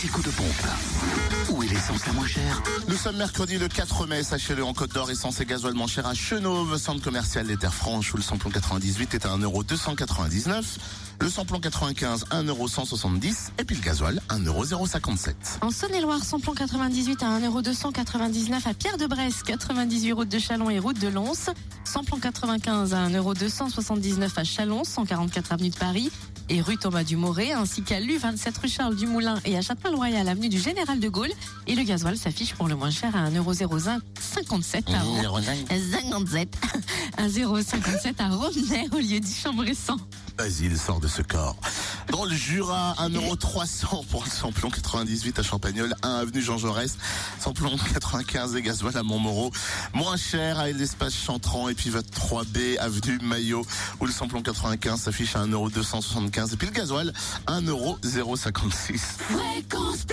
petit coup de pompe. Où est l'essence la moins chère Nous sommes mercredi le 4 mai, sachez-le, en Côte d'Or, essence et gasoil moins cher à Chenauve, centre commercial des Terres Franches, où le samplon 98 est à 1,299€. Le samplon 95, 1,170€. Et puis le gasoil, 1,057€. En Saône-et-Loire, samplon 98 à 1,299€ à Pierre-de-Bresse, 98 route de Chalon et route de Lons. Samplon 95 à 1,279€ à Chalon, 144 avenue de Paris et rue Thomas du Moret, ainsi qu'à l'U27 rue Charles du Moulin et à Châtelain-Royal avenue du Général de Gaulle. Et le gasoil s'affiche pour le moins cher à 1,057 à Ron- 57 à 0,57 à Romney au lieu du Chambressan. Basile sort de ce corps. Dans le Jura, 1,3€ pour le samplon 98 à Champagnol, 1 avenue Jean Jaurès, samplon 95 et gasoil à Montmoreau. Moins cher à l'espace Chantran et puis votre 3B avenue Maillot où le samplon 95 s'affiche à 1,275€ et puis le gasoil 1,056€. Fréquence